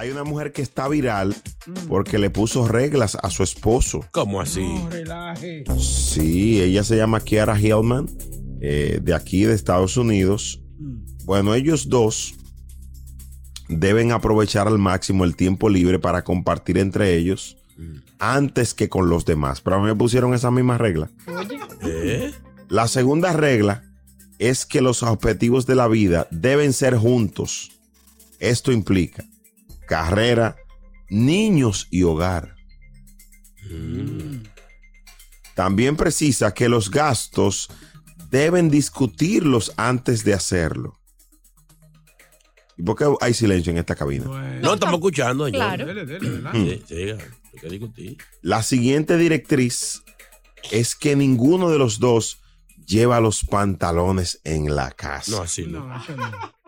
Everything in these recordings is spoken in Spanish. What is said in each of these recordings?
Hay una mujer que está viral porque le puso reglas a su esposo. ¿Cómo así? Sí, ella se llama Kiara Hillman, eh, de aquí de Estados Unidos. Bueno, ellos dos deben aprovechar al máximo el tiempo libre para compartir entre ellos antes que con los demás. Pero a mí me pusieron esa misma regla. ¿Eh? La segunda regla es que los objetivos de la vida deben ser juntos. Esto implica carrera, niños y hogar. También precisa que los gastos deben discutirlos antes de hacerlo. ¿Y por qué hay silencio en esta cabina? No, estamos escuchando, señor. Claro. Dele, dele, ¿verdad? Sí, siga. Hay que discutir. La siguiente directriz es que ninguno de los dos lleva los pantalones en la casa. No, así no.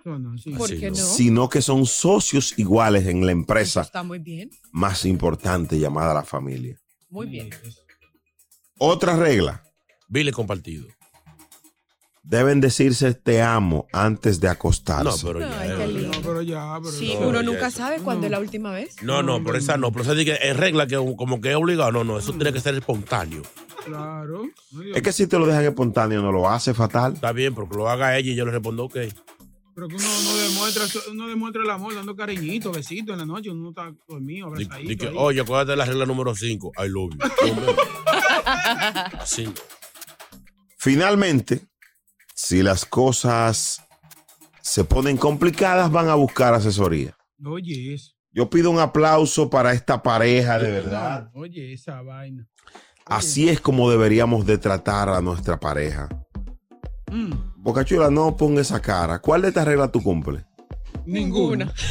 No. Eso no, sí. ¿Por Sí, qué no. no? sino que son socios iguales en la empresa Está muy bien. más importante llamada la familia. Muy bien. Otra regla, Vile compartido. deben decirse te amo antes de acostarse. No, pero ya. Ay, qué lindo. No, pero ya, pero Sí, No, uno ya nunca eso. sabe cuándo es la última vez. No, no, pero esa no. Pero esa es regla que como que es obligado. No, no, eso tiene que ser espontáneo. Claro. Es que si te lo dejan espontáneo no lo hace fatal. Está bien, pero que lo haga ella y yo le respondo, ok. Pero que uno, uno demuestra, uno demuestra el amor dando cariñito, besitos en la noche, uno está dormido, Di- abrazadito. oye, acuérdate de la regla número 5. I love you. Así no. Finalmente, si las cosas se ponen complicadas, van a buscar asesoría. Oye, eso. Yo pido un aplauso para esta pareja, de verdad. Oye, esa vaina. Así es como deberíamos de tratar a nuestra pareja. Mm, Bocachula, no ponga esa cara. ¿Cuál de estas reglas tú cumples? Ninguna.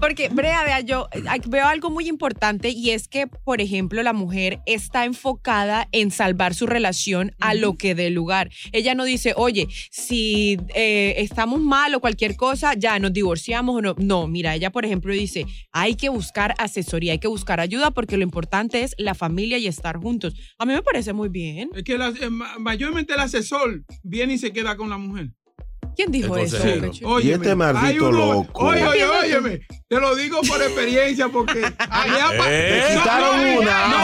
Porque, Brea, vea, yo eh, veo algo muy importante y es que, por ejemplo, la mujer está enfocada en salvar su relación a lo que dé lugar. Ella no dice, oye, si eh, estamos mal o cualquier cosa, ya nos divorciamos o no. No, mira, ella, por ejemplo, dice, hay que buscar asesoría, hay que buscar ayuda porque lo importante es la familia y estar juntos. A mí me parece muy bien. Es que eh, ma- mayormente el asesor viene y se queda con la mujer. ¿Quién dijo eso? Chula? Óyeme, este maldito uno- loco. Oye, oye, óyeme. Te lo digo por experiencia porque allá ¿Eh? Te quitaron no, una. no,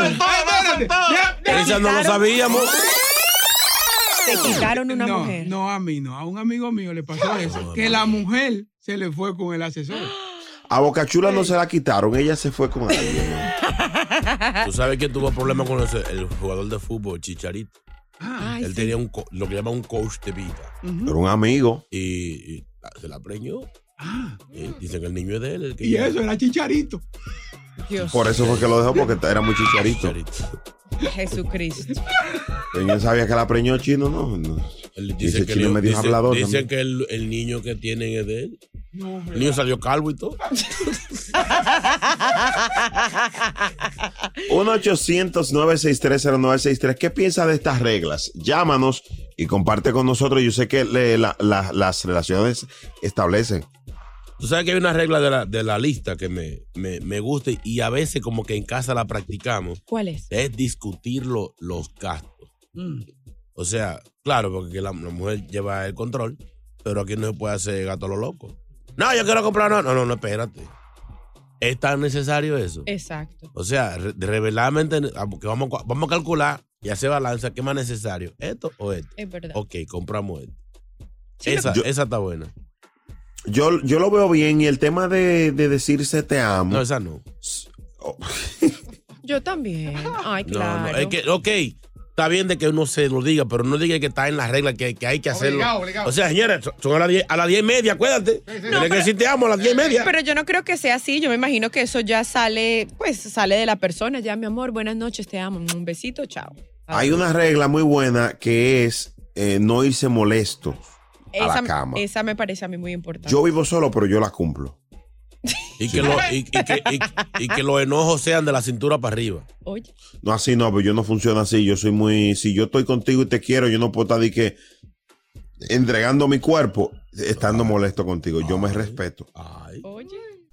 ¡Ándale! Espérate, ya- ya- Esa no lo sabíamos. Te quitaron una no, mujer. No, a mí no. A un amigo mío le pasó eso. Que la mujer se le fue con el asesor. A Bocachula no se la quitaron, ella se fue con alguien. ¿Tú sabes quién tuvo problemas con ese- el jugador de fútbol, Chicharito? Ay, Él sí. tenía un co- lo que llama un coach de vida. Pero un amigo. Y, y se la preñó. Y dicen que el niño es de él. el que Y ya- eso era chicharito. Dios. Por eso fue que lo dejó, porque era muy chicharito. Chicharito. Jesucristo. ¿Quién sabía que la preñó chino? No, no. Él dice que, chino el- medio dicen- hablador dicen también. que el, el niño que tienen es de él. No, El niño salió calvo y todo. 1-800-963-0963. ¿Qué piensa de estas reglas? Llámanos y comparte con nosotros. Yo sé que le- la- la- las relaciones establecen. Tú sabes que hay una regla de la, de la lista que me, me, me gusta y a veces como que en casa la practicamos. ¿Cuál es? Es discutir lo- los gastos. O sea, claro, porque la, la mujer lleva el control, pero aquí no se puede hacer gato a lo loco. No, yo quiero comprar, no, no, no, no, espérate. ¿Es tan necesario eso? Exacto. O sea, re- reveladamente, ah, vamos, a- vamos a calcular y hacer balanza, ¿qué más necesario? ¿Esto o esto? Es verdad. Ok, compramos esto. Sí, esa, yo- esa está buena. Yo, yo lo veo bien y el tema de, de decirse te amo. No, esa no. Yo también. Ay, No, claro. no, es que, ok, está bien de que uno se lo diga, pero no diga que está en las reglas, que, que hay que hacerlo. Obligado, obligado. O sea, señores, son- a las 10 a las 10 y media, acuérdate. Tienes que decir te amo a las 10 y media. Pero yo no creo que sea así. Yo me imagino que eso ya sale, pues sale de la persona. Ya, mi amor, buenas noches, te amo. Un besito, chao. Hay una regla muy buena que es eh, no irse molesto a Esa, la cama. esa me parece a mí muy importante. Yo vivo solo, pero yo la cumplo. Y que, lo- y- y que- y- y que los enojos sean de la cintura para arriba. Oye. No, así no, pero yo no funciono así. Yo soy muy. Si yo estoy contigo y te quiero, yo no puedo estar de que entregando mi cuerpo estando molesto contigo. Yo me respeto.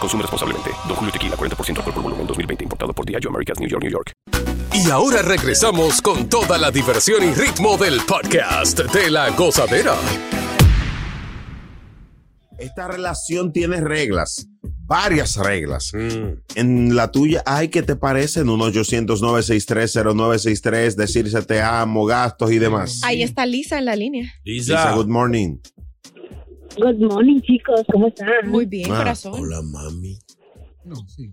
Consume responsablemente. Don Julio Tequila, 40% alcohol por volumen, 2020. Importado por Diageo Americas, New York, New York. Y ahora regresamos con toda la diversión y ritmo del podcast de la gozadera. Esta relación tiene reglas, varias reglas. Mm. En la tuya, ay, ¿qué te parece? En un 800-963-0963, decirse te amo, gastos y demás. Ahí está Lisa en la línea. Lisa, good morning. Good morning, chicos. ¿Cómo están? Muy bien, Ah, corazón. Hola, mami.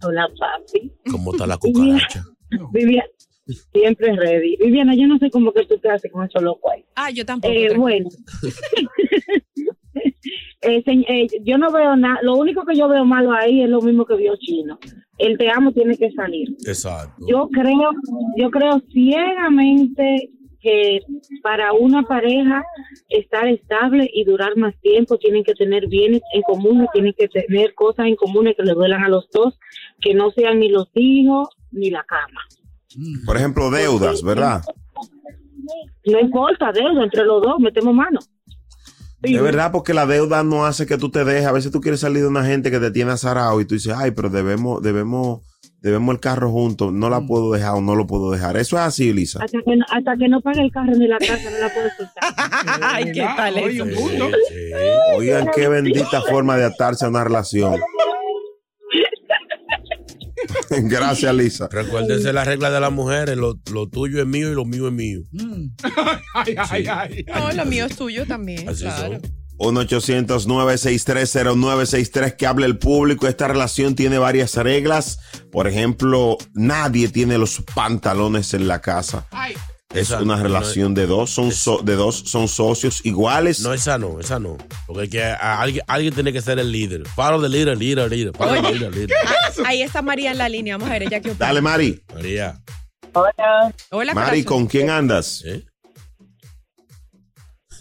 Hola, papi. ¿Cómo está la cucaracha? Viviana, siempre ready. Viviana, yo no sé cómo que tú te haces con eso loco ahí. Ah, yo tampoco. Eh, bueno. Eh, se- eh, yo no veo nada. Lo único que yo veo malo ahí es lo mismo que vio Chino. El te amo tiene que salir. Exacto. Yo creo, yo creo ciegamente que para una pareja estar estable y durar más tiempo tienen que tener bienes en común, tienen que tener cosas en común que le duelan a los dos, que no sean ni los hijos ni la cama. Por ejemplo, deudas, ¿verdad? No importa, deuda entre los dos, metemos mano. Es verdad, porque la deuda no hace que tú te dejes. A veces tú quieres salir de una gente que te tiene azarado y tú dices, ay, pero debemos, debemos, debemos el carro juntos. No la puedo dejar o no lo puedo dejar. Eso es así, Lisa. Hasta que, no, hasta que no pague el carro ni la casa, no la puedo soltar. Ay, qué tal eso. Oigan, qué bendita forma de atarse a una relación. Gracias, Lisa. Recuérdense la regla de las mujeres, lo, lo tuyo es mío y lo mío es mío. Ay, ay, ay. No, lo mío es tuyo también. Así claro. 1-800-963-0963 que hable el público. Esta relación tiene varias reglas. Por ejemplo, nadie tiene los pantalones en la casa. Es Esa- una no relación de dos, son so- de dos, son socios iguales. No, esa no, esa no. Porque que, a- alguien, alguien tiene que ser el líder. The leader, leader, leader. Follow the leader, leader. Ah, ahí está María en la línea. Vamos a ver ella qué opina. Dale, Mari. María. Hola. Hola, Mari. ¿con quién andas?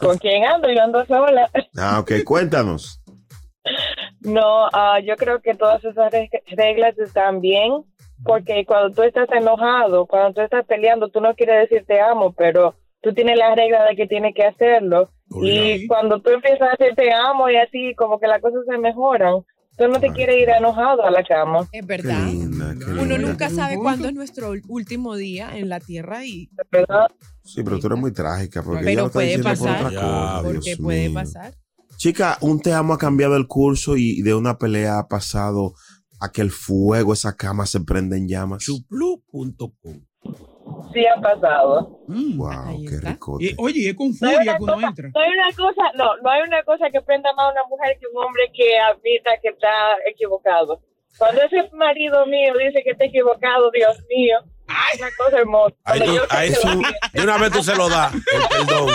¿Con quién ando? Yo ando sola. Ah, ok, cuéntanos. No, ah, yo creo que todas esas reg- reglas están bien, porque cuando tú estás enojado, cuando tú estás peleando, tú no quieres decir te amo, pero tú tienes la regla de que tienes que hacerlo. Y cuando tú empiezas a decir te amo y así, como que las cosas se mejoran, tú no te quieres ir enojado a la cama. Es verdad. Uno nunca sabe cuándo es nuestro último día en la tierra y Sí, pero tú eres muy trágica. Porque Pero puede por pasar, otra cosa, porque Dios puede mío. pasar. Chica, un te amo ha cambiado el curso y de una pelea ha pasado a que el fuego, esa cama se prende en llamas. Chuplu.com. Sí ha pasado. Wow, qué rico. Y, oye, es con No furia una que uno cosa, entra. no hay una cosa, no, no hay una cosa que prenda más a una mujer que un hombre que admita que está equivocado. Cuando ese marido mío dice que está equivocado, Dios mío, es una cosa hermosa. Tú- de una vez tú se lo das, el perdón.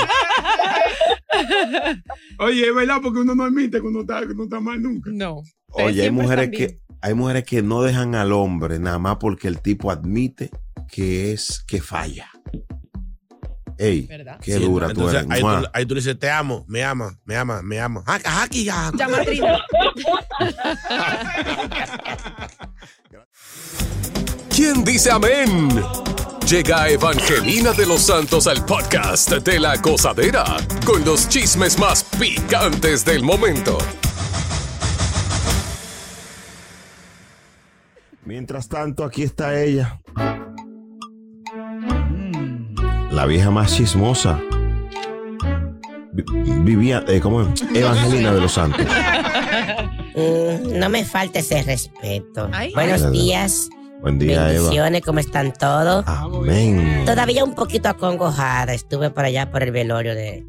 Oye, es verdad, porque uno no admite que uno está, que uno está mal nunca. No. Oye, hay mujeres que hay mujeres que no dejan al hombre nada más porque el tipo admite que es que falla. Ey, qué Sí, dura entonces, tú eres. Ahí tú, ahí tú le dices, te amo, me ama, me ama, me ama. Ah, Aquí, ya. Llama. ¿Quién dice amén? Llega Evangelina de los Santos al podcast de la gozadera con los chismes más picantes del momento. Mientras tanto, aquí está ella. La vieja más chismosa. Vi- Vivía, eh, ¿cómo es? Evangelina de los Santos. Mm, no me falte ese respeto. Ay. Buenos Ay. días. Buen día, Eva. Bendiciones, ¿cómo están todos? Amén. Todavía un poquito acongojada. Estuve por allá por el velorio de,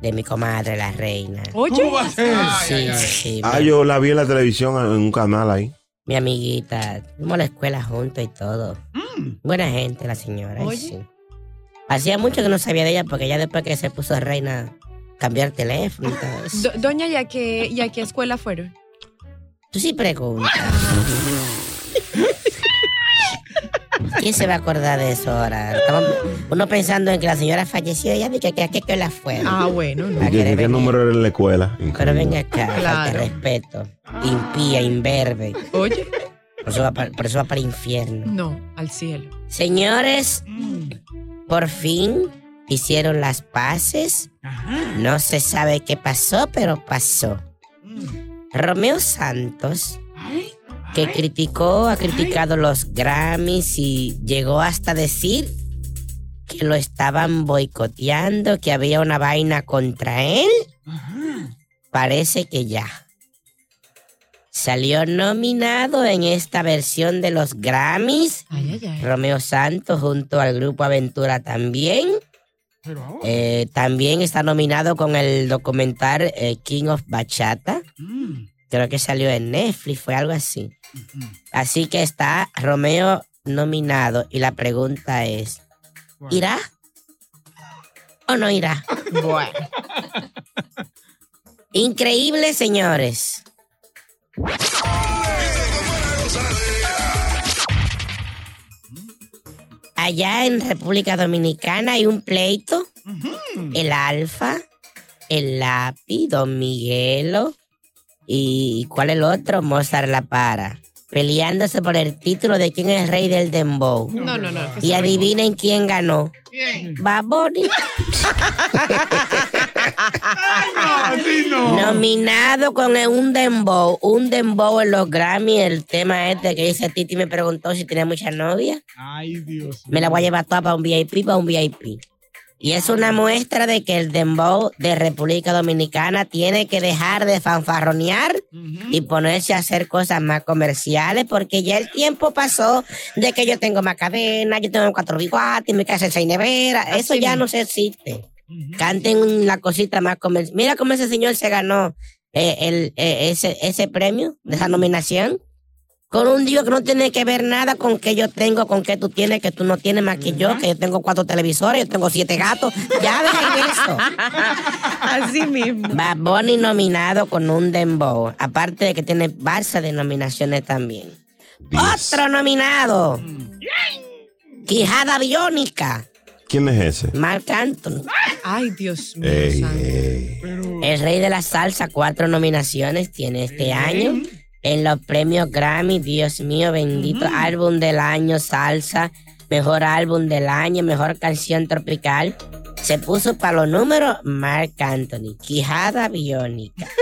de mi comadre, la reina. Oye. ¿Cómo va a ser? Sí, sí. Ah, mi, yo la vi en la televisión en un canal ahí. mi amiguita. Fuimos a la escuela juntos y todo. Buena gente, la señora. ay, Oye. sí. Hacía mucho que no sabía de ella porque ya después que se puso reina cambió el teléfono y todo eso. Do- doña, ¿y a, qué, ¿y a qué escuela fueron? Tú sí preguntas. ¿Quién se va a acordar de eso ahora? Estamos uno pensando en que la señora falleció y ya vi que que que, que la fue. Ah, bueno. no. A ¿Y qué, qué número era en la escuela? Pero venga acá, Claro. respeto. Impía, imberbe. Oye. Por eso, va para, por eso va para el infierno. No, al cielo. Señores, por fin hicieron las paces. No se sabe qué pasó, pero pasó. Romeo Santos, que criticó, ha criticado los Grammys y llegó hasta decir que lo estaban boicoteando, que había una vaina contra él. Parece que ya. Salió nominado en esta versión de los Grammys. Ay, ay, ay. Romeo Santos junto al grupo Aventura también. Eh, también está nominado con el documental eh, King of Bachata. Mm. Creo que salió en Netflix, fue algo así. Así que está Romeo nominado y la pregunta es, ¿irá o no irá? Bueno. Increíble, señores. Allá en República Dominicana hay un pleito. El Alfa, el Lápiz, Don Miguelo y ¿cuál es el otro? Mozart La Para. Peleándose por el título de quién es el rey del dembow. No, no, no. Y adivinen quién ganó. Baboni. Nominado con un dembow, un dembow en los Grammy, el tema este que dice Titi me preguntó si tenía mucha novia. Ay, Dios. Me la voy a llevar toda para un VIP, para un VIP. Y es una muestra de que el dembow de República Dominicana tiene que dejar de fanfarronear y ponerse a hacer cosas más comerciales porque ya el tiempo pasó de que yo tengo más cadena, yo tengo cuatro bigotes, mi casa seis nevera. Eso ya no se existe. Canten la cosita más comercial. Mira cómo ese señor se ganó eh, el, eh, ese, ese premio de esa nominación. Con un Dios que no tiene que ver nada con que yo tengo, con que tú tienes, que tú no tienes más que yo, que yo tengo cuatro televisores, yo tengo siete gatos. Ya dejen eso. Así mismo. Bad Bunny nominado con un dembow. Aparte de que tiene balsa de nominaciones también. Otro nominado. Quijada biónica. ¿Quién es ese? Marc Anthony. Ay, Dios mío. Ey, santo. ey. El rey de la salsa, cuatro nominaciones tiene este año. En los premios Grammy, Dios mío, bendito. Álbum del año, salsa. Mejor álbum del año, mejor canción tropical. Se puso para los números Marc Anthony. Quijada biónica.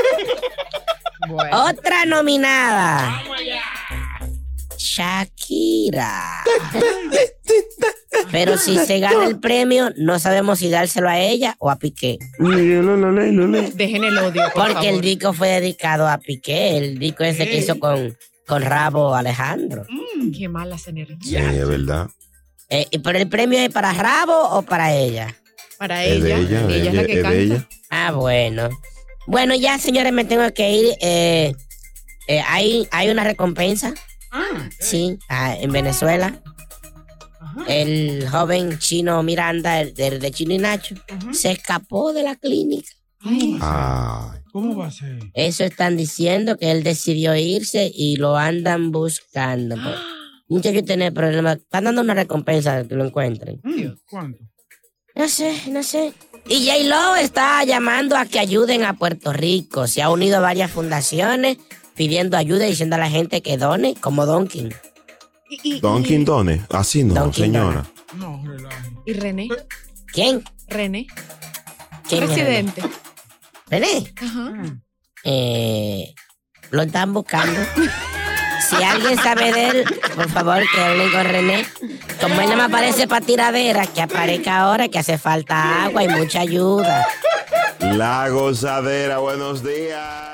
Bueno. Otra nominada. Shakira. Pero si se gana el premio, no sabemos si dárselo a ella o a Piqué. No, no, no, no, no. Dejen el odio, por Porque el favor. disco fue dedicado a Piqué, el disco ese que hizo con, con Rabo Alejandro. Mm, qué malas energías. Sí, es verdad. Eh, ¿y ¿Pero el premio es para Rabo o para ella? Para Es de ella. ella, ella es la ella- que es de canta. ella. Ah, bueno. Bueno, ya, señores, me tengo que ir. Eh, eh, hay, hay una recompensa. Sí, ah, en Venezuela. El joven chino Miranda, el de, de Chino y Nacho, se escapó de la clínica. Ay. ¿Cómo va a ser? Eso están diciendo que él decidió irse y lo andan buscando. pues. Muchachos tiene problemas. Están dando una recompensa que lo encuentren. ¿Cuánto? No sé, no sé. Y J. Lo está llamando a que ayuden a Puerto Rico. Se ha unido a varias fundaciones pidiendo ayuda y diciendo a la gente que done, como Donkin. Dunkin' Donuts. Así no, Dunkin' señora. ¿Y René? ¿Quién? René. ¿Quién es Presidente. René? Ajá. Eh, lo están buscando. Si alguien sabe de él, por favor que hablen con René. Como él no me aparece para tiradera, que aparezca ahora, que hace falta agua y mucha ayuda. La gozadera, buenos días.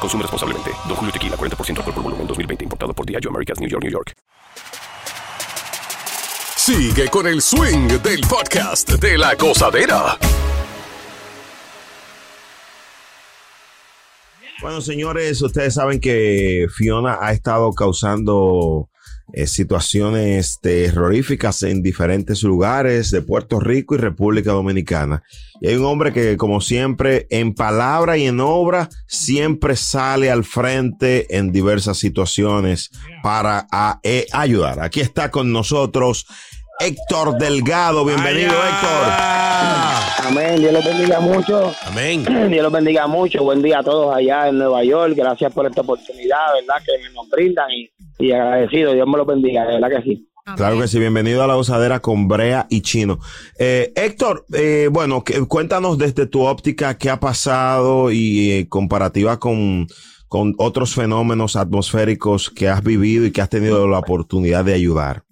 Consume responsablemente. Don Julio Tequila, 40% alcohol por volumen, 2020. Importado por Diageo Americas, New York, New York. Sigue con el swing del podcast de la gozadera. Bueno, señores, ustedes saben que Fiona ha estado causando eh, situaciones terroríficas en diferentes lugares de Puerto Rico y República Dominicana. Y hay un hombre que, como siempre, en palabra y en obra, siempre sale al frente en diversas situaciones para eh, ayudar. Aquí está con nosotros Héctor Delgado. Bienvenido, Héctor. Amén, Dios los bendiga mucho. Amén. Dios los bendiga mucho. Buen día a todos allá en Nueva York. Gracias por esta oportunidad, ¿verdad? Que nos brindan y, y agradecido. Dios me los bendiga, de verdad que sí. Claro que sí, bienvenido a la gozadera con Brea y Chino. Eh, Héctor, eh, bueno, que- cuéntanos desde tu óptica qué ha pasado y eh, comparativa con, con otros fenómenos atmosféricos que has vivido y que has tenido la oportunidad de ayudar.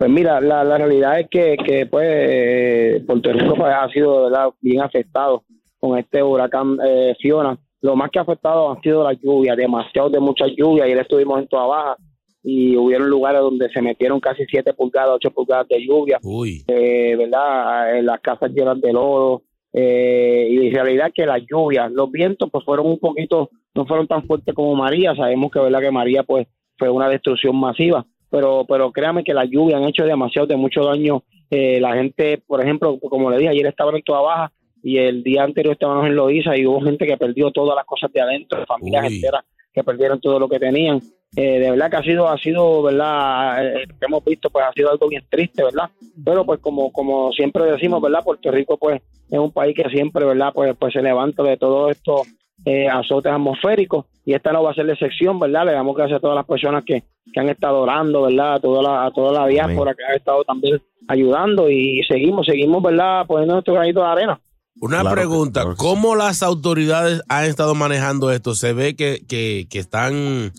Pues mira, la, la realidad es que, que pues eh, Puerto Rico pues, ha sido verdad bien afectado con este huracán eh, Fiona. Lo más que ha afectado han sido las lluvias, demasiado de mucha lluvia. Ayer estuvimos en Toa Baja y hubieron lugares donde se metieron casi 7 pulgadas, 8 pulgadas de lluvia. Uy. eh, ¿verdad? Las casas llenas de lodo. eh, y en realidad que las lluvias, los vientos, pues fueron un poquito, no fueron tan fuertes como María. Sabemos que, ¿verdad? Que María, pues, fue una destrucción masiva. Pero, pero créame que las lluvias han hecho demasiado, de mucho daño. Eh, la gente, por ejemplo, como le dije, ayer estaban en toda baja y el día anterior estábamos en Loíza y hubo gente que perdió todas las cosas de adentro, familias Uy. enteras que perdieron todo lo que tenían. Eh, de verdad que ha sido, ha sido, ¿verdad? Eh, que hemos visto, pues ha sido algo bien triste, ¿verdad? Pero pues como, como siempre decimos, ¿verdad? Puerto Rico, pues, es un país que siempre, ¿verdad? Pues, pues se levanta de todo esto eh, azotes atmosféricos y esta no va a ser la excepción, ¿verdad? Le damos gracias a todas las personas que, que han estado orando, ¿verdad? A toda la, a toda la diáspora que ha estado también ayudando y seguimos, seguimos, ¿verdad? Poniendo nuestro granito de arena. Una Claro pregunta, que ¿cómo las autoridades han estado manejando esto? ¿Se ve que, que, que están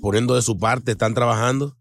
poniendo de su parte, están trabajando?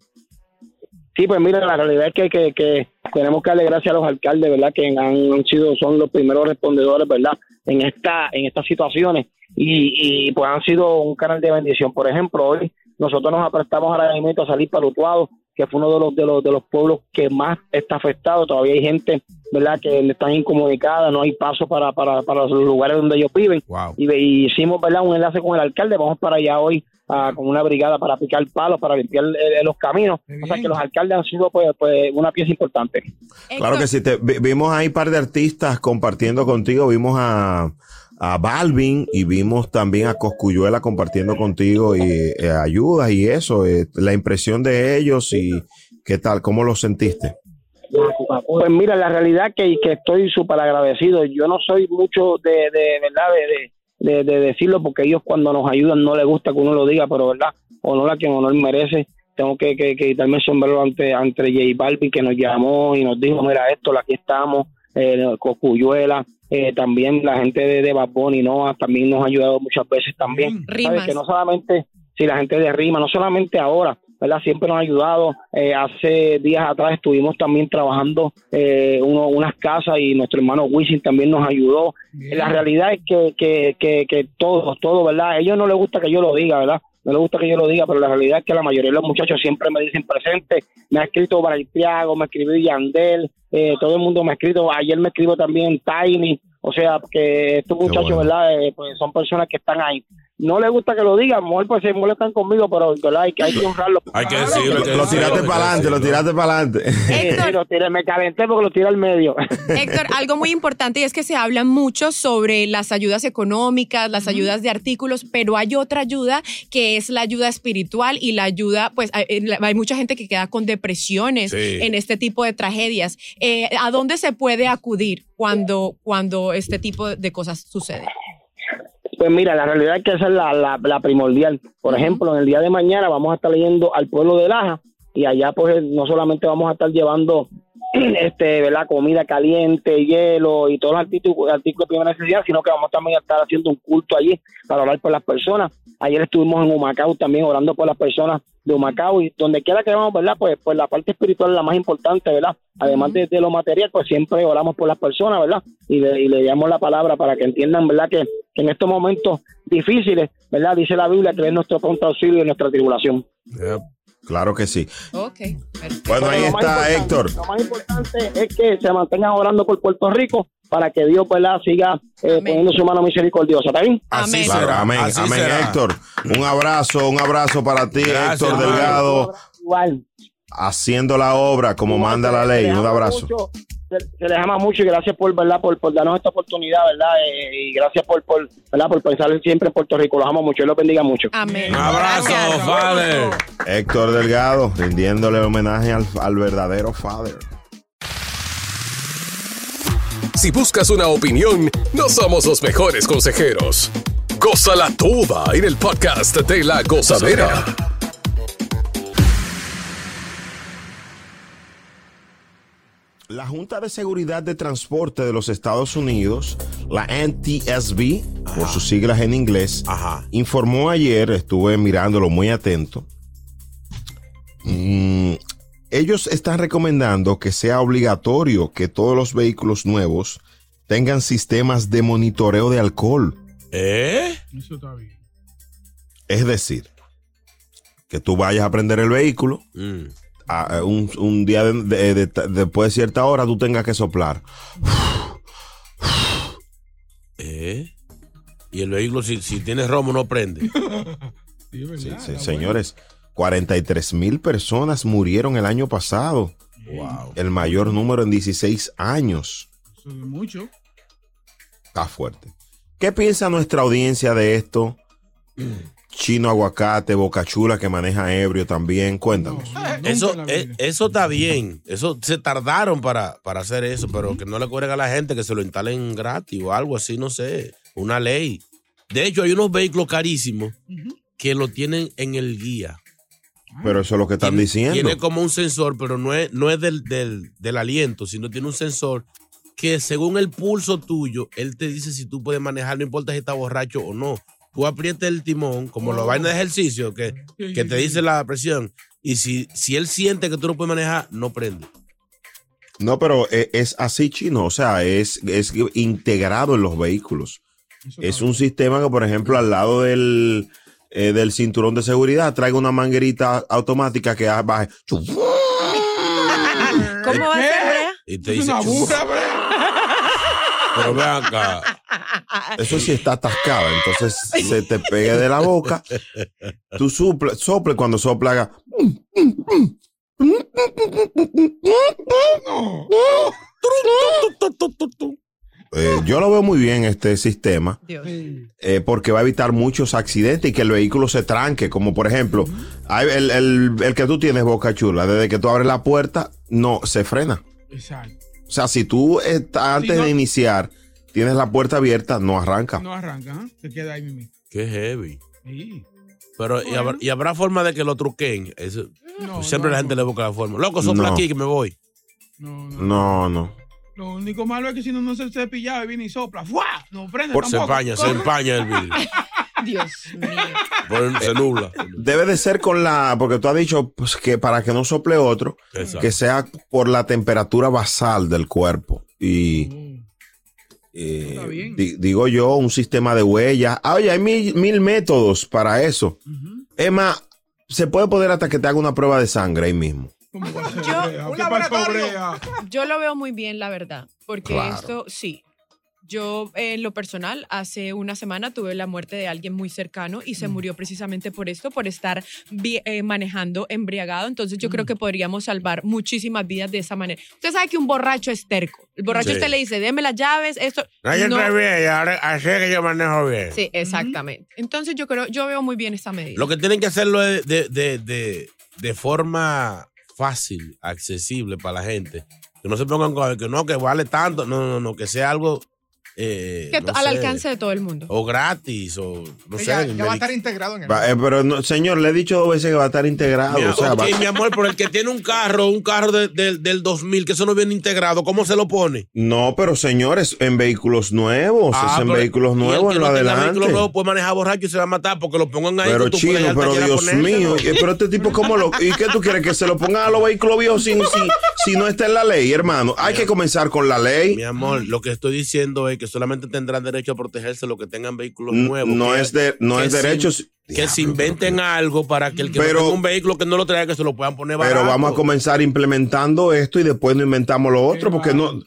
Sí, pues mira, la realidad es que, que, que tenemos que darle gracias a los alcaldes, ¿verdad? Que han sido, son los primeros respondedores, ¿verdad? En esta, en estas situaciones y, y pues han sido un canal de bendición. Por ejemplo, hoy nosotros nos aprestamos ahora mismo a salir para Utuado que fue uno de los, de los, de los pueblos que más está afectado. Todavía hay gente, ¿verdad?, que están incomunicada, no hay paso para, para, para los lugares donde ellos viven. Y, y hicimos, ¿verdad?, un enlace con el alcalde. Vamos para allá hoy ah, con una brigada para picar palos, para limpiar eh, los caminos. O sea que los alcaldes han sido, pues, pues una pieza importante. Claro que sí. Te, vi- vimos ahí un par de artistas compartiendo contigo. Vimos a, a Balvin y vimos también a Coscuyuela compartiendo contigo y eh, ayudas y eso. eh, la impresión de ellos y qué tal, cómo lo sentiste. Pues mira, la realidad que, que estoy súper agradecido. Yo no soy mucho de, de verdad, de, de, de- de decirlo, porque ellos cuando nos ayudan no les gusta que uno lo diga, pero verdad, honor a quien honor merece. Tengo que, que, que quitarme el sombrero ante, ante J Balvin, que nos llamó y nos dijo, mira esto, aquí estamos, eh, Cocuyuela, eh, también la gente de, de Bad Bunny, Noah, también nos ha ayudado muchas veces también. ¿Sabes? Rimas. Que no solamente, si la gente de Rima, no solamente ahora, ¿verdad? Siempre nos ha ayudado. Eh, hace días atrás estuvimos también trabajando eh, uno- unas casas y nuestro hermano Wisin también nos ayudó. La realidad es que, que, que, que todos, todos, ¿verdad? A ellos no les gusta que yo lo diga, ¿verdad? No les gusta que yo lo diga, pero la realidad es que la mayoría de los muchachos siempre me dicen presente. Me ha escrito Bray Triago, me escribió Yandel, eh, todo el mundo me ha escrito. Ayer me escribió también Tiny. O sea, que estos muchachos, ¿verdad? Eh, pues son personas que están ahí. No les gusta que lo digan, a lo mejor pues se molestan conmigo, pero. Hay que, hay que honrarlo. Hay que decirlo. hay que Lo tiraste para adelante, lo tiraste para adelante. Sí, lo tiré, me calenté porque lo tiré al medio. Héctor, algo muy importante y es que se habla mucho sobre las ayudas económicas, las ayudas de artículos, pero hay otra ayuda que es la ayuda espiritual y la ayuda, pues hay, hay mucha gente que queda con depresiones Sí. en este tipo de tragedias. Eh, ¿A dónde se puede acudir cuando, cuando este tipo de cosas suceden? Pues mira, la realidad es que esa es la, la, la primordial. Por ejemplo, en el día de mañana vamos a estar leyendo al pueblo de Laja y allá pues no solamente vamos a estar llevando este, ¿verdad? comida caliente, hielo y todos los artículos, artículos de primera necesidad, sino que vamos también a estar haciendo un culto allí para orar por las personas. Ayer estuvimos en Humacao también orando por las personas de Humacao y donde quiera que vamos, ¿verdad? Pues, pues la parte espiritual es la más importante, ¿verdad? Además de, de lo material, pues siempre oramos por las personas, ¿verdad? Y le, y le damos la palabra para que entiendan, ¿verdad? Que en estos momentos difíciles, ¿verdad? Dice la Biblia que es nuestro pronto auxilio y nuestra tribulación. Claro que sí. Ok. Bueno, ahí está Héctor. Lo más importante es que se mantengan orando por Puerto Rico para que Dios, ¿verdad? Siga eh, poniendo su mano misericordiosa, ¿está bien? Así Claro, amén, Así amén, será. Héctor. Un abrazo, un abrazo para ti, Héctor. Delgado, Igual. Haciendo la obra como manda la ley. Un abrazo. Mucho, se, se les ama mucho y gracias por, ¿verdad? Por, por darnos esta oportunidad, ¿verdad? Eh, y gracias por, por, ¿verdad? Por pensar siempre en Puerto Rico. Los amo mucho y los bendiga mucho. Amén. Un abrazo, Father. Héctor Delgado, rindiéndole homenaje al, al verdadero Father. Si buscas una opinión, no somos los mejores consejeros. Cosa la tuba en el podcast de la gozadera. La Junta de Seguridad de Transporte de los Estados Unidos, la NTSB, por sus siglas en inglés, informó ayer, estuve mirándolo muy atento, mm, ellos están recomendando que sea obligatorio que todos los vehículos nuevos tengan sistemas de monitoreo de alcohol. ¿Eh? Eso está bien. Es decir, que tú vayas a prender el vehículo, a- a un, un día de- de- de- después de cierta hora tú tengas que soplar. ¿Eh? Y el vehículo, si, si tiene romo, no prende. Sí, sí, señores, 43 mil personas murieron el año pasado. El mayor número en 16 años. Eso es mucho. Está fuerte. ¿Qué piensa nuestra audiencia de esto? Chino Aguacate, Boca Chula que maneja ebrio también. Cuéntanos. Eso, eh, eso está bien. Eso se tardaron para, para hacer eso, pero que no le cobren a la gente que se lo instalen gratis o algo así, no sé. Una ley. De hecho, hay unos vehículos carísimos que lo tienen en el guía. Pero eso es lo que están diciendo. Tiene como un sensor, pero no es, no es del, del, del aliento, sino tiene un sensor que según el pulso tuyo, él te dice si tú puedes manejar, no importa si estás borracho o no. Tú aprietas el timón, como los vainas de ejercicio, que, que te dice la presión, y si, si él siente que tú no puedes manejar, no prende. No, pero e- es así, chino. O sea, es, es integrado en los vehículos. Es un sistema que, por ejemplo, al lado del, eh, del cinturón de seguridad traiga una manguerita automática que baje. ¿Cómo va a ser? Y te Es dice, una burra, pero ve acá. Eso sí está atascado, entonces se te pegue de la boca. Tú suple, sople cuando sopla. haga, Eh, yo lo veo muy bien este sistema eh, porque va a evitar muchos accidentes y que el vehículo se tranque. Como por ejemplo, el, el- el que tú tienes, Boca Chula, desde que tú abres la puerta, no se frena. Exacto. O sea, si tú estás antes no- de iniciar, tienes la puerta abierta, no arranca. No arranca, ¿ah? Se queda ahí mismo. Qué heavy. Sí. Pero, ¿y, habrá, y habrá forma de que lo truquen? Eso- No, siempre no, la gente le busca la forma. Loco, sopla No. aquí que me voy. No, no. Lo único malo es que si no, no se cepillaba y viene y sopla. ¡Fua! No prende Por- se tampoco. empaña, se empaña el vidrio. Dios mío. Por- se nubla. Debe de ser con la, porque tú has dicho pues, que para que no sople otro, Exacto. que sea por la temperatura basal del cuerpo. Y eh, di- digo yo, un sistema de huellas. Ah, oye, hay mil, mil métodos para eso. Emma, se puede poner hasta que te haga una prueba de sangre ahí mismo. Brea, ¿Qué pasó, Brea? Yo lo veo muy bien, la verdad, porque Claro. esto sí. Yo, en lo personal, hace una semana tuve la muerte de alguien muy cercano y Mm. se murió precisamente por esto, por estar eh, manejando embriagado. Entonces, yo Mm. creo que podríamos salvar muchísimas vidas de esa manera. Usted sabe que un borracho es terco. El borracho Sí. usted le dice, deme las llaves, esto. No, yo no- bien, y ahora así es que yo manejo bien. Sí, exactamente. Entonces, yo creo, yo veo muy bien esta medida. Lo que tienen que hacerlo es de, de, de, de forma fácil, accesible para la gente. Que no se pongan con que no, que vale tanto. No, no, no, que sea algo. Eh, que no al sé, alcance de todo el mundo. O gratis, o no sé. ya, en va a estar integrado en el. Va- eh, pero no, señor, le he dicho dos veces que va a estar integrado. Mi, o sea, ok, va- mi amor, pero el que tiene un carro, un carro de- de- del 2000, que eso no viene integrado, ¿cómo se lo pone? no, pero señores, en vehículos nuevos, Ah, es en pero- vehículos nuevos, en lo adelante. vehículo nuevo puede manejar borracho y se va a matar porque lo pongan ahí. Pero chino, pero Dios mío, eh, pero este tipo cómo lo ¿y qué tú quieres que se lo pongan a los vehículos viejos sin, si, si no está en la ley, hermano? Hay que comenzar con la ley. Mi amor, lo que estoy diciendo es que solamente tendrán derecho a protegerse los que tengan vehículos nuevos. no que- es de- no es se- derecho- Que se inventen algo para que el que Pero- no tenga un vehículo que no lo traiga, que se lo puedan poner barato. Pero vamos a comenzar implementando esto y después no inventamos lo otro porque no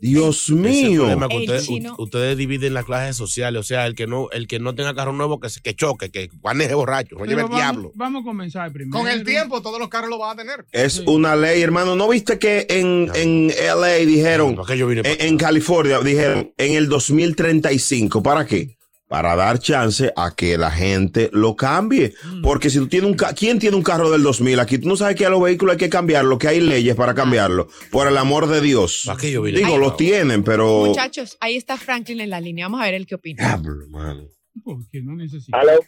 Dios Ese mío. problema que El ustedes, dividen las clases sociales. O sea, el que no, el que no tenga carro nuevo, que, se- que choque, que maneje borracho, que lleve el vamos, diablo. vamos a comenzar primero. Con el tiempo, todos los carros lo van a tener. Es una ley, hermano. ¿No viste que en, en LA dijeron, ¿Para qué yo vine en, en California dijeron, en el 2035, ¿para qué? Para dar chance a que la gente lo cambie. Porque si tú tienes un ca- ¿quién tiene un carro del 2000 aquí? Tú no sabes que a los vehículos hay que cambiarlo, que hay leyes para cambiarlo. Por el amor de Dios. ¿Para qué yo vine? Digo, Ay, lo tienen, pero... Muchachos, ahí está Franklin en la línea. Vamos a ver el que opina. Porque no necesito. Aló.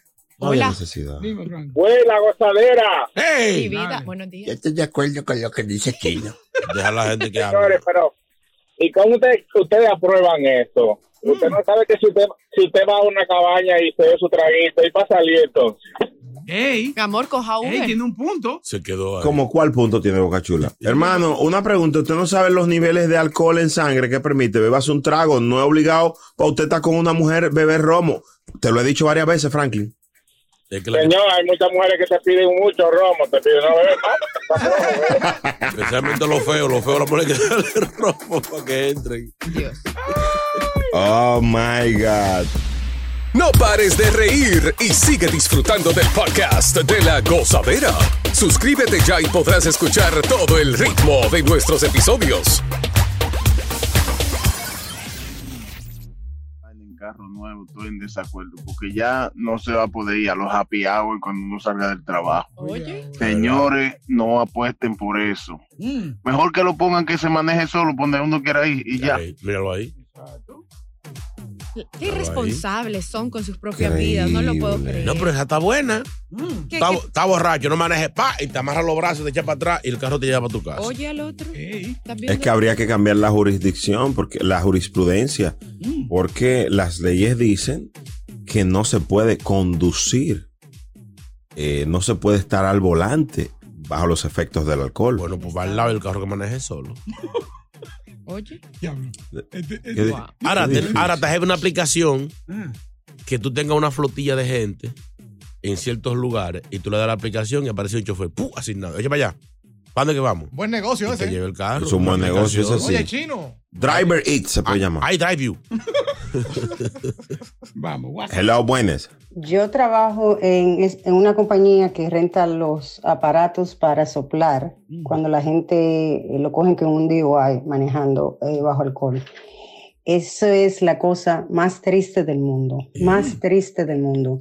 No Hola. necesidad. La gozadera. Mi vida, buenos días. estoy de acuerdo con lo que dice Kino. Deja a la gente que hable. Señores, pero ¿y cómo usted- ustedes aprueban esto? Usted no sabe que si usted, si usted va a una cabaña y se ve su traguito y pasa salir entonces. Ey, Mi amor, coja ey, Uber. tiene un punto. Se quedó ahí. ¿Cómo cuál punto tiene Boca Chula? Hermano, una pregunta. Usted no sabe los niveles de alcohol en sangre que permite. Bebas un trago. No es obligado para usted estar con una mujer beber romo. Te lo he dicho varias veces, Franklin. Es que la- Señor, hay muchas mujeres que te piden mucho romo, te piden no beber más. especialmente los feos, los feos, la mujer que darle romo para que entren. Dios. Oh my God. No pares de reír y sigue disfrutando del podcast de la gozadera. Suscríbete ya y podrás escuchar todo el ritmo de nuestros episodios. Carro nuevo, estoy en desacuerdo, porque ya no se va a poder ir a los happy hour cuando uno salga del trabajo. Oye. Señores, no apuesten por eso. Mejor que lo pongan que se maneje solo, donde uno quiera ir y ya. Ahí, míralo ahí. Qué irresponsables son con sus propias vidas. No lo puedo creer. No, pero esa está buena. ¿Qué- Está, qué- está borracho, no manejes, pa, y te amarra los brazos, te echa para atrás y el carro te lleva para tu casa. Oye al otro. ¿Estás Es que habría que cambiar la jurisdicción, porque la jurisprudencia, porque las leyes dicen que no se puede conducir, eh, no se puede estar al volante bajo los efectos del alcohol. Bueno, pues va al lado del carro que maneje solo. Oye. Este, ¿Qué di- Ahora, qué te, ahora te una aplicación Ah. que tú tengas una flotilla de gente en ciertos lugares y tú le das la aplicación y aparece un chofer, ¡pum! asignado. Echa para allá. ¿Para dónde que vamos? Buen negocio Y te ese. lleva el carro. Es un buen negocio ese sí. Oye, chino. Driver X se puede llamar. I drive you. Vamos, Hello, buenas. Yo trabajo en, una compañía que renta los aparatos para soplar cuando la gente eh, lo cogen con un DUI manejando eh, bajo alcohol. Eso es la cosa más triste del mundo, más triste del mundo.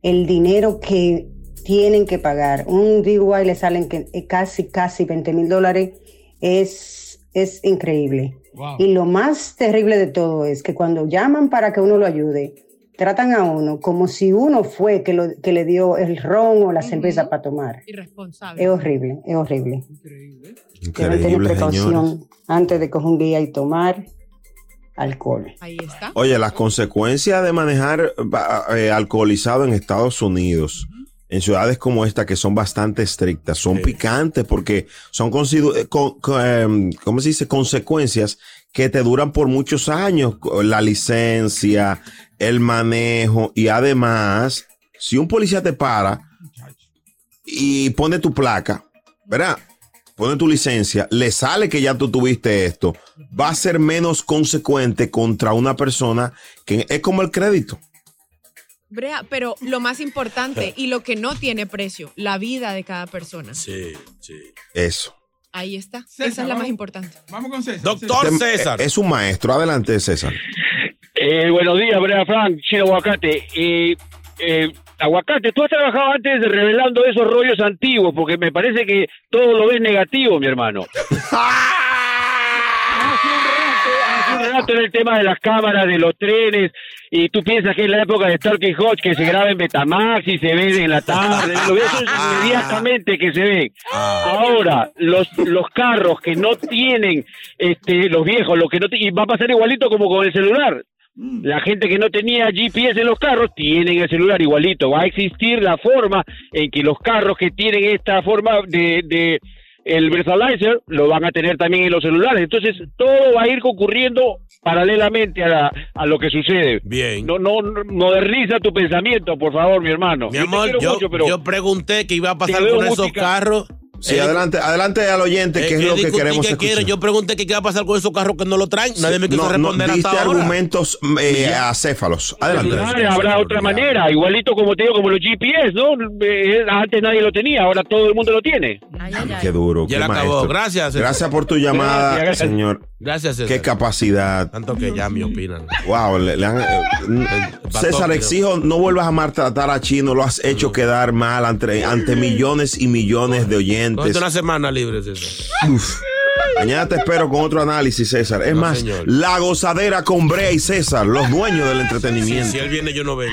El dinero que tienen que pagar. Un DUI le salen que, eh, casi, casi 20 mil dólares. Es, es increíble. Y lo más terrible de todo es que cuando llaman para que uno lo ayude, tratan a uno como si uno fue que, lo, que le dio el ron o la cerveza para tomar. Irresponsable. Es horrible, es horrible. Deben tener Increíble, precaución señores. antes de coger un día y tomar alcohol. Ahí está. Oye, las consecuencias de manejar eh, alcoholizado en Estados Unidos, en ciudades como esta, que son bastante estrictas, son picantes porque son, eh, con- con, em, ¿cómo se dice? Consecuencias que te duran por muchos años. La licencia, el manejo y además, si un policía te para y pone tu placa, ¿verdad? Pone tu licencia, le sale que ya tú tuviste esto, va a ser menos consecuente contra una persona que es como el crédito. Brea, pero lo más importante y lo que no tiene precio, la vida de cada persona. Sí, sí. Eso. Ahí está. César, Esa es la más importante. Vamos con César. Doctor Tem- César. Es un maestro. Adelante, César. Eh, buenos días, Brea Frank, Chino Aguacate. Eh, eh, aguacate, tú has trabajado antes de revelando esos rollos antiguos, porque me parece que todo lo ves negativo, mi hermano. En el tema de las cámaras, de los trenes, y tú piensas que es la época de Talking Hot, que se graba en Betamax y se ven en la tarde, lo ves inmediatamente que se ven. Ahora, los, los carros que no tienen, este, los viejos, los que no y va a pasar igualito como con el celular. La gente que no tenía GPS en los carros tienen el celular igualito. Va a existir la forma en que los carros que tienen esta forma de, de el breathalyzer lo van a tener también en los celulares. Entonces todo va a ir concurriendo paralelamente a, la- a lo que sucede. Bien. No, no, no- moderniza tu pensamiento, por favor, mi hermano. Mi amor, yo, mucho, pero yo pregunté qué iba a pasar con esos carros. Sí, Eh, adelante, adelante al oyente, que eh, es eh, lo que discutí queremos que escuchar. quiere. Yo pregunté que qué iba a pasar con esos carros que no lo traen. Nadie me quiso no, no, responder diste hasta ahora. argumentos eh, acéfalos. Adelante. Claro, habrá otra manera, igualito como te digo, como los GPS, ¿no? Eh, antes nadie lo tenía, ahora todo el mundo lo tiene. Qué duro. Ya qué la acabó. Gracias. Gracias por tu llamada, Gracias, gracias. señor. Gracias, César. Qué capacidad. Tanto que ya me opinan. Wow, le- le han- eh, César, exijo, no vuelvas a maltratar a Chino, lo has hecho quedar mal ante, ante millones y millones de oyentes. Una semana libre, César. Uf. Mañana te espero con otro análisis, César. Es No, más, señor. la gozadera con Brea y César, los dueños del entretenimiento. Si él viene, yo no vengo.